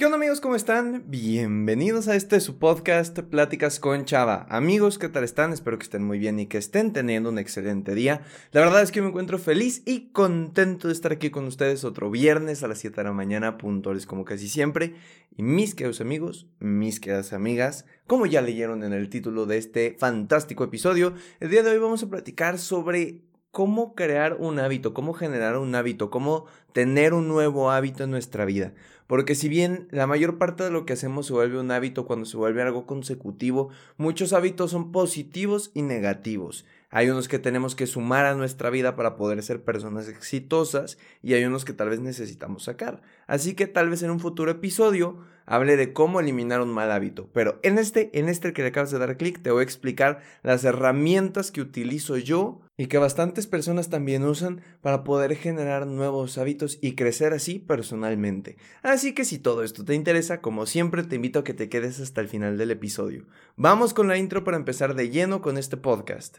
¿Qué onda amigos? ¿Cómo están? Bienvenidos a este su podcast Pláticas con Chava. Amigos, ¿qué tal están? Espero que estén muy bien y que estén teniendo un excelente día. La verdad es que me encuentro feliz y contento de estar aquí con ustedes otro viernes a las 7 de la mañana, puntuales como casi siempre. Y mis queridos amigos, mis queridas amigas, como ya leyeron en el título de este fantástico episodio, el día de hoy vamos a platicar sobre cómo crear un hábito, cómo generar un hábito, cómo tener un nuevo hábito en nuestra vida. Porque si bien la mayor parte de lo que hacemos se vuelve un hábito cuando se vuelve algo consecutivo, muchos hábitos son positivos y negativos. Hay unos que tenemos que sumar a nuestra vida para poder ser personas exitosas y hay unos que tal vez necesitamos sacar. Así que tal vez en un futuro episodio hable de cómo eliminar un mal hábito. Pero en este, en este que le acabas de dar clic, te voy a explicar las herramientas que utilizo yo y que bastantes personas también usan para poder generar nuevos hábitos y crecer así personalmente. Así que si todo esto te interesa, como siempre te invito a que te quedes hasta el final del episodio. Vamos con la intro para empezar de lleno con este podcast.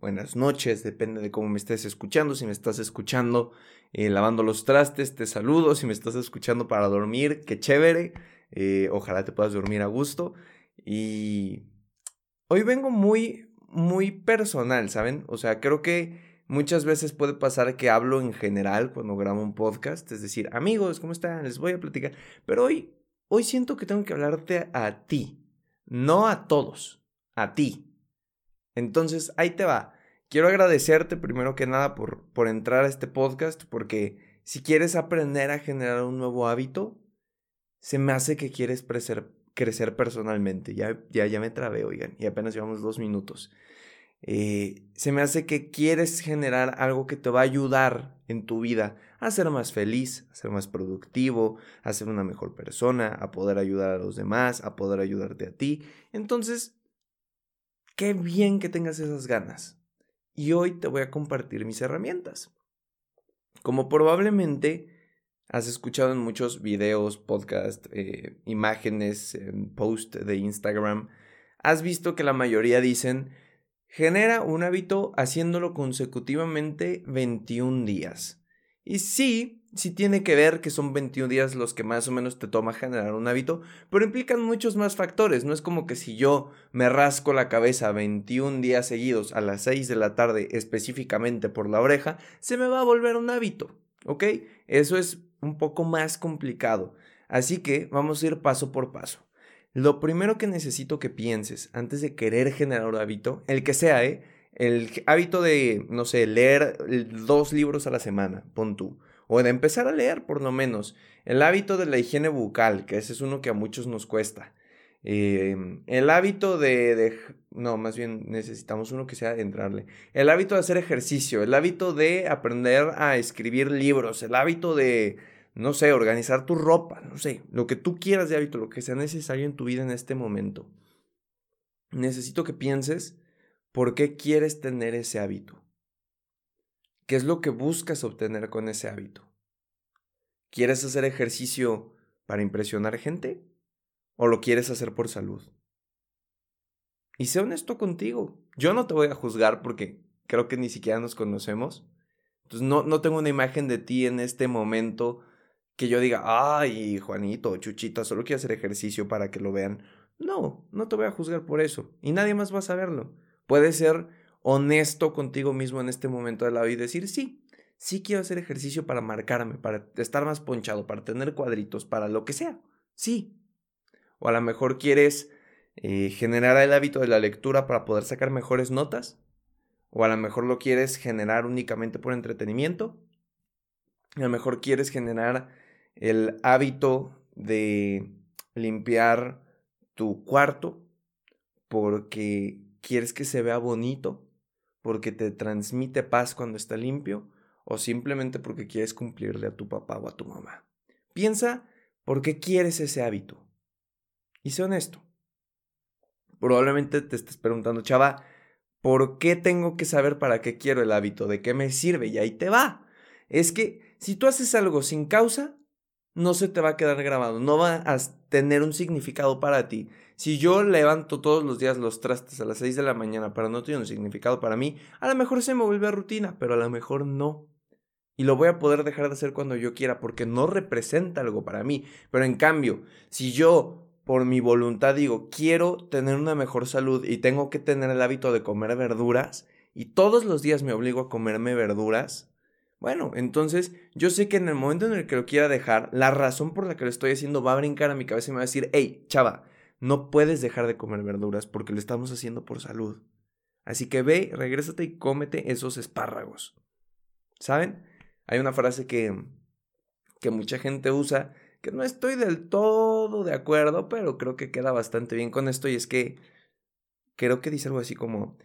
buenas noches, depende de cómo me estés escuchando. Si me estás escuchando eh, lavando los trastes, te saludo. Si me estás escuchando para dormir, qué chévere. Eh, ojalá te puedas dormir a gusto. Y hoy vengo muy, muy personal, ¿saben? O sea, creo que muchas veces puede pasar que hablo en general cuando grabo un podcast. Es decir, amigos, ¿cómo están? Les voy a platicar. Pero hoy, hoy siento que tengo que hablarte a ti, no a todos, a ti. Entonces, ahí te va. Quiero agradecerte primero que nada por, por entrar a este podcast, porque si quieres aprender a generar un nuevo hábito, se me hace que quieres crecer, personalmente. Ya, ya, ya me trabé, oigan, y apenas llevamos dos minutos. Eh, se me hace que quieres generar algo que te va a ayudar en tu vida a ser más feliz, a ser más productivo, a ser una mejor persona, a poder ayudar a los demás, a poder ayudarte a ti. Entonces, qué bien que tengas esas ganas y hoy te voy a compartir mis herramientas. Como probablemente has escuchado en muchos videos, podcasts, eh, imágenes, posts de Instagram, has visto que la mayoría dicen, genera un hábito haciéndolo consecutivamente 21 días. Y sí, sí tiene que ver que son 21 días los que más o menos te toma generar un hábito, pero implican muchos más factores. No es como que si yo me rasco la cabeza 21 días seguidos a las 6 de la tarde específicamente por la oreja, se me va a volver un hábito, ¿ok? Eso es un poco más complicado. Así que vamos a ir paso por paso. Lo primero que necesito que pienses antes de querer generar un hábito, el que sea, ¿eh? El hábito de, no sé, leer dos libros a la semana, pon tú o de empezar a leer por lo menos. El hábito de la higiene bucal, que ese es uno que a muchos nos cuesta. Em, el hábito de, No, más bien necesitamos uno que sea de entrarle. El hábito de hacer ejercicio, el hábito de aprender a escribir libros, el hábito de, no sé, organizar tu ropa, no sé, lo que tú quieras de hábito, lo que sea necesario en tu vida en este momento. Necesito que pienses por qué quieres tener ese hábito. ¿Qué es lo que buscas obtener con ese hábito? ¿Quieres hacer ejercicio para impresionar gente? ¿O lo quieres hacer por salud? Y sé honesto contigo. Yo no te voy a juzgar porque creo que ni siquiera nos conocemos. Entonces no, no tengo una imagen de ti en este momento que yo diga, ay, Juanito, Chuchita, solo quiero hacer ejercicio para que lo vean. No, no te voy a juzgar por eso. Y nadie más va a saberlo. Puede ser honesto contigo mismo en este momento de la vida y decir, sí, sí quiero hacer ejercicio para marcarme, para estar más ponchado, para tener cuadritos, para lo que sea. Sí. O a lo mejor quieres eh, generar el hábito de la lectura para poder sacar mejores notas. O a lo mejor lo quieres generar únicamente por entretenimiento. A lo mejor quieres generar el hábito de limpiar tu cuarto porque quieres que se vea bonito porque te transmite paz cuando está limpio o simplemente porque quieres cumplirle a tu papá o a tu mamá. Piensa ¿Por qué quieres ese hábito? Y sé honesto. Probablemente te estés preguntando, chava, ¿por qué tengo que saber para qué quiero el hábito? ¿De qué me sirve? Y ahí te va. Es que si tú haces algo sin causa, no se te va a quedar grabado, no va a tener un significado para ti. Si yo levanto todos los días los trastes a las 6 de la mañana para no tener un significado para mí, a lo mejor se me vuelve a rutina, pero a lo mejor no. Y lo voy a poder dejar de hacer cuando yo quiera porque no representa algo para mí. Pero en cambio, si yo por mi voluntad digo, quiero tener una mejor salud y tengo que tener el hábito de comer verduras, y todos los días me obligo a comerme verduras, bueno, entonces yo sé que en el momento en el que lo quiera dejar, la razón por la que lo estoy haciendo va a brincar a mi cabeza y me va a decir, hey, chava, no puedes dejar de comer verduras porque lo estamos haciendo por salud. Así que ve, regrésate y cómete esos espárragos. ¿Saben? Hay una frase que, que mucha gente usa, que no estoy del todo de acuerdo, pero creo que queda bastante bien con esto y es que creo que dice algo así como,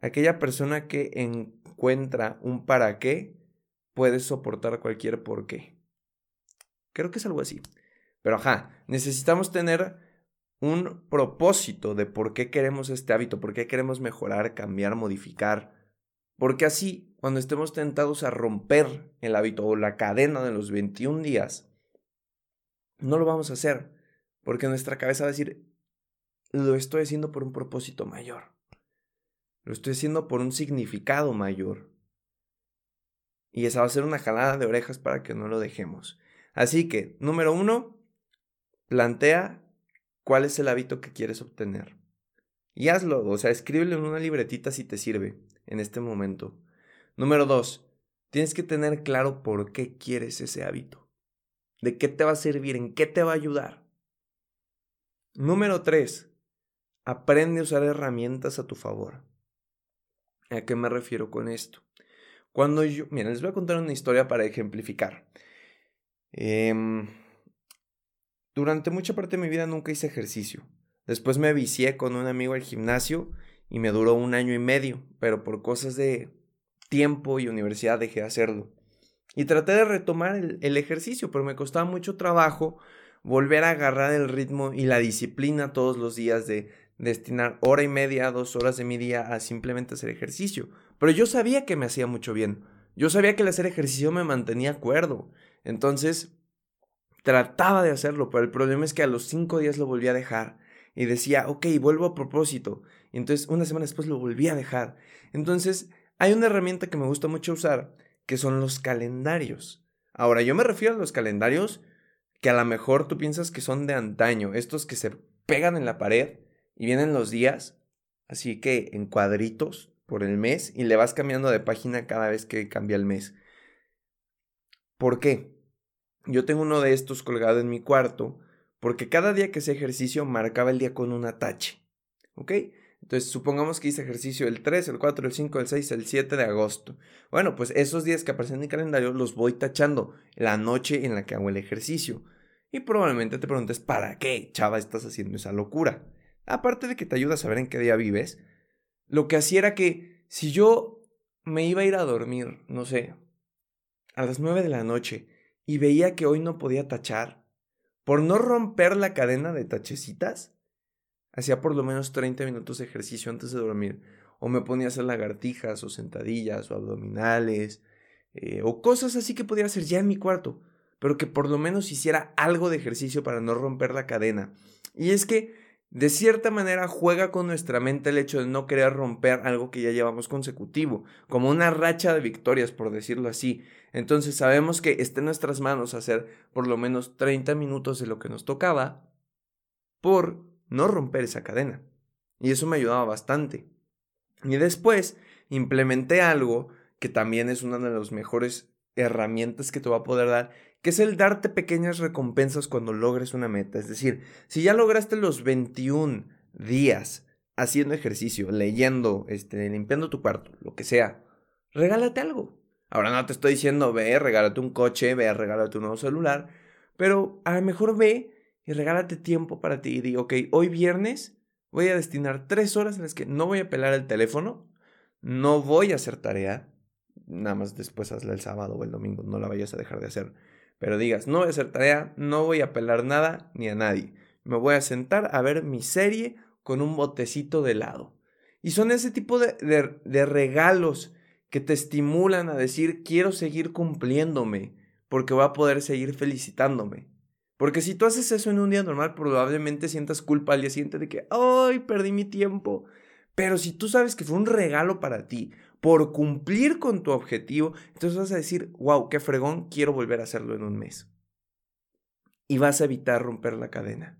aquella persona que encuentra un para qué puedes soportar cualquier por qué. Creo que es algo así. Pero ajá, necesitamos tener un propósito de por qué queremos este hábito, por qué queremos mejorar, cambiar, modificar. Porque así, cuando estemos tentados a romper el hábito o la cadena de los 21 días, no lo vamos a hacer. Porque nuestra cabeza va a decir, lo estoy haciendo por un propósito mayor. Lo estoy haciendo por un significado mayor. Y esa va a ser una jalada de orejas para que no lo dejemos. Así que, número uno, plantea cuál es el hábito que quieres obtener. Y hazlo, o sea, escríbelo en una libretita si te sirve en este momento. Número dos, tienes que tener claro por qué quieres ese hábito. ¿De qué te va a servir? ¿En qué te va a ayudar? Número tres, aprende a usar herramientas a tu favor. ¿A qué me refiero con esto? Cuando yo, miren, les voy a contar una historia para ejemplificar. Em, durante mucha parte de mi vida nunca hice ejercicio. Después me vicié con un amigo al gimnasio y me duró un año y medio, pero por cosas de tiempo y universidad dejé de hacerlo. Y traté de retomar el, el ejercicio, pero me costaba mucho trabajo volver a agarrar el ritmo y la disciplina todos los días de destinar hora y media, dos horas de mi día a simplemente hacer ejercicio. Pero yo sabía que me hacía mucho bien. Yo sabía que el hacer ejercicio me mantenía cuerdo. Entonces, trataba de hacerlo, pero el problema es que a los cinco días lo volví a dejar. Y decía, ok, vuelvo a propósito. Y entonces, una semana después lo volví a dejar. Entonces, hay una herramienta que me gusta mucho usar, que son los calendarios. Ahora, yo me refiero a los calendarios que a lo mejor tú piensas que son de antaño, estos que se pegan en la pared y vienen los días, así que en cuadritos por el mes y le vas cambiando de página cada vez que cambia el mes. ¿Por qué? Yo tengo uno de estos colgado en mi cuarto porque cada día que hacía ejercicio marcaba el día con una tache. ¿Ok? Entonces, supongamos que hice ejercicio el 3, el 4, el 5, el 6, el 7 de agosto. Bueno, pues esos días que aparecen en mi calendario los voy tachando la noche en la que hago el ejercicio. Y probablemente te preguntes, ¿para qué, chava, estás haciendo esa locura? Aparte de que te ayuda a saber en qué día vives, lo que hacía era que si yo me iba a ir a dormir, no sé, a las nueve de la noche y veía que hoy no podía tachar, por no romper la cadena de tachecitas, hacía por lo menos 30 minutos de ejercicio antes de dormir, o me ponía a hacer lagartijas, o sentadillas, o abdominales, eh, o cosas así que podía hacer ya en mi cuarto, pero que por lo menos hiciera algo de ejercicio para no romper la cadena. Y es que de cierta manera juega con nuestra mente el hecho de no querer romper algo que ya llevamos consecutivo, como una racha de victorias, por decirlo así. Entonces sabemos que está en nuestras manos hacer por lo menos 30 minutos de lo que nos tocaba por no romper esa cadena. Y eso me ayudaba bastante. Y después implementé algo que también es una de las mejores herramientas que te va a poder dar, que es el darte pequeñas recompensas cuando logres una meta. Es decir, si ya lograste los 21 días haciendo ejercicio, leyendo, este, limpiando tu cuarto, lo que sea, regálate algo. Ahora no te estoy diciendo, ve, regálate un coche, ve, regálate un nuevo celular, pero a lo mejor ve y regálate tiempo para ti y di, ok, hoy viernes voy a destinar tres horas en las que no voy a pelar el teléfono, no voy a hacer tarea, nada más después hazla el sábado o el domingo, no la vayas a dejar de hacer pero digas, no voy a hacer tarea, no voy a pelar nada ni a nadie. Me voy a sentar a ver mi serie con un botecito de helado. Y son ese tipo de, de regalos que te estimulan a decir, quiero seguir cumpliéndome, porque voy a poder seguir felicitándome. Porque si tú haces eso en un día normal, probablemente sientas culpa al día siguiente de que, ay, perdí mi tiempo. Pero si tú sabes que fue un regalo para ti, por cumplir con tu objetivo, entonces vas a decir, wow, qué fregón, quiero volver a hacerlo en un mes. Y vas a evitar romper la cadena.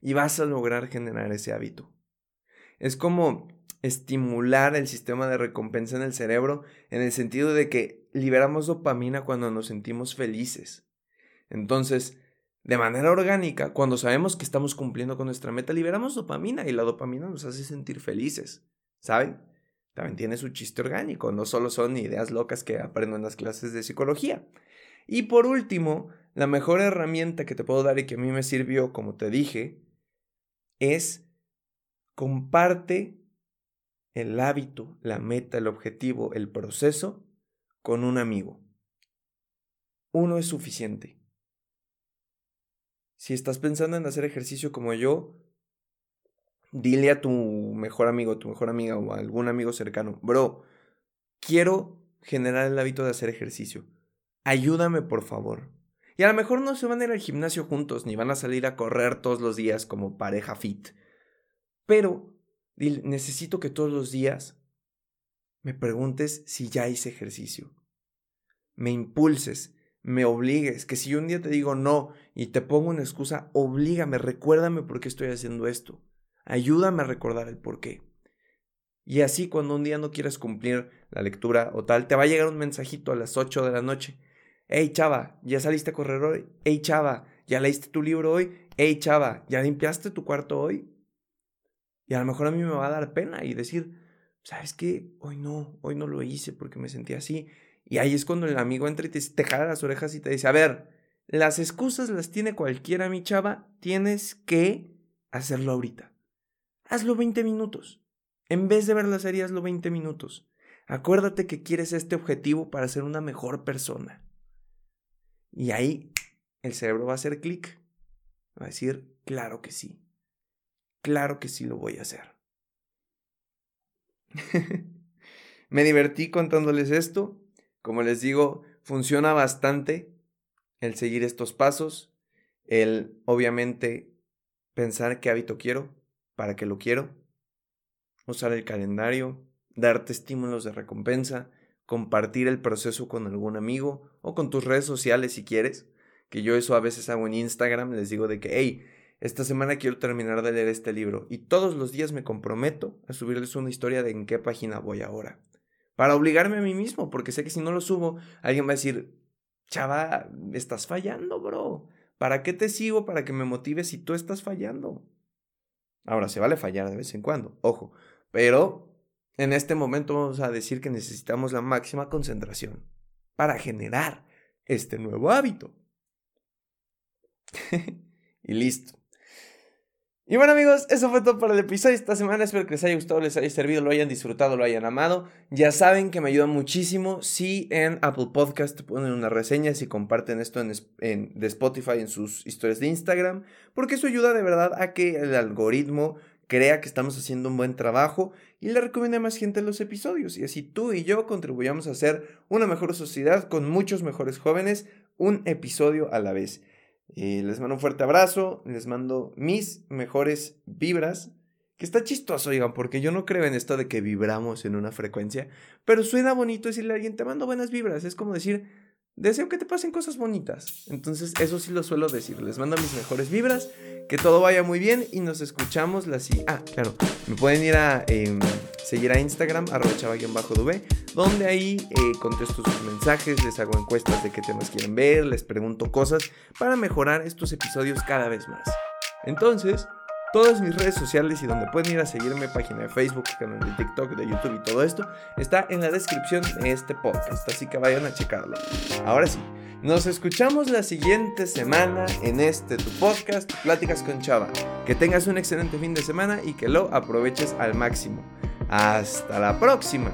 Y vas a lograr generar ese hábito. Es como estimular el sistema de recompensa en el cerebro en el sentido de que liberamos dopamina cuando nos sentimos felices. Entonces, de manera orgánica, cuando sabemos que estamos cumpliendo con nuestra meta, liberamos dopamina y la dopamina nos hace sentir felices. ¿Saben? También tiene su chiste orgánico, no solo son ideas locas que aprendo en las clases de psicología. Y por último, la mejor herramienta que te puedo dar y que a mí me sirvió, como te dije, es comparte el hábito, la meta, el objetivo, el proceso con un amigo. Uno es suficiente. Si estás pensando en hacer ejercicio como yo, dile a tu mejor amigo, tu mejor amiga o a algún amigo cercano, bro, quiero generar el hábito de hacer ejercicio. Ayúdame, por favor. Y a lo mejor no se van a ir al gimnasio juntos, ni van a salir a correr todos los días como pareja fit. Pero necesito que todos los días me preguntes si ya hice ejercicio. Me impulses, me obligues, que si yo un día te digo no y te pongo una excusa, oblígame, recuérdame por qué estoy haciendo esto. Ayúdame a recordar el por qué. Y así cuando un día no quieras cumplir la lectura o tal, te va a llegar un mensajito a las 8 de la noche. Hey chava, ¿ya saliste a correr hoy? Hey chava, ¿ya leíste tu libro hoy? Hey chava, ¿ya limpiaste tu cuarto hoy? Y a lo mejor a mí me va a dar pena y decir, ¿sabes qué? Hoy no, hoy no lo hice porque me sentí así. Y ahí es cuando el amigo entra y te, te jala las orejas y te dice, a ver, las excusas las tiene cualquiera, mi chava, tienes que hacerlo ahorita. Hazlo 20 minutos. En vez de ver la serie, hazlo 20 minutos. Acuérdate que quieres este objetivo para ser una mejor persona. Y ahí el cerebro va a hacer clic. Va a decir, claro que sí. Claro que sí lo voy a hacer. Me divertí contándoles esto. Como les digo, funciona bastante el seguir estos pasos, el obviamente pensar qué hábito quiero, para qué lo quiero, usar el calendario, darte estímulos de recompensa, compartir el proceso con algún amigo o con tus redes sociales si quieres, que yo eso a veces hago en Instagram, les digo de que, hey, esta semana quiero terminar de leer este libro y todos los días me comprometo a subirles una historia de en qué página voy ahora. Para obligarme a mí mismo, porque sé que si no lo subo, alguien va a decir, chava, estás fallando, bro. ¿Para qué te sigo? Para que me motives si tú estás fallando. Ahora, se vale fallar de vez en cuando, ojo, pero en este momento vamos a decir que necesitamos la máxima concentración para generar este nuevo hábito. y listo. Y bueno amigos, eso fue todo para el episodio esta semana. Espero que les haya gustado, les haya servido, lo hayan disfrutado, lo hayan amado. Ya saben que me ayuda muchísimo si en Apple Podcast ponen una reseña, si comparten esto en, de Spotify en sus historias de Instagram, porque eso ayuda de verdad a que el algoritmo crea que estamos haciendo un buen trabajo y le recomiende a más gente los episodios. Y así tú y yo contribuyamos a hacer una mejor sociedad con muchos mejores jóvenes, un episodio a la vez. Eh, les mando un fuerte abrazo, les mando mis mejores vibras. Que está chistoso, oigan, porque yo no creo en esto de que vibramos en una frecuencia, pero suena bonito decirle a alguien, te mando buenas vibras. Es como decir, deseo que te pasen cosas bonitas. Entonces, eso sí lo suelo decir. Les mando mis mejores vibras, que todo vaya muy bien y nos escuchamos la. Ah, claro, me pueden ir a em, seguir a Instagram, bajo donde ahí eh, contesto sus mensajes, les hago encuestas de qué temas quieren ver, les pregunto cosas para mejorar estos episodios cada vez más. Entonces, todas mis redes sociales y donde pueden ir a seguirme, página de Facebook, canal de TikTok, de YouTube y todo esto, está en la descripción de este podcast, así que vayan a checarlo. Ahora sí, nos escuchamos la siguiente semana en este tu podcast, Pláticas con Chava. Que tengas un excelente fin de semana y que lo aproveches al máximo. Hasta la próxima.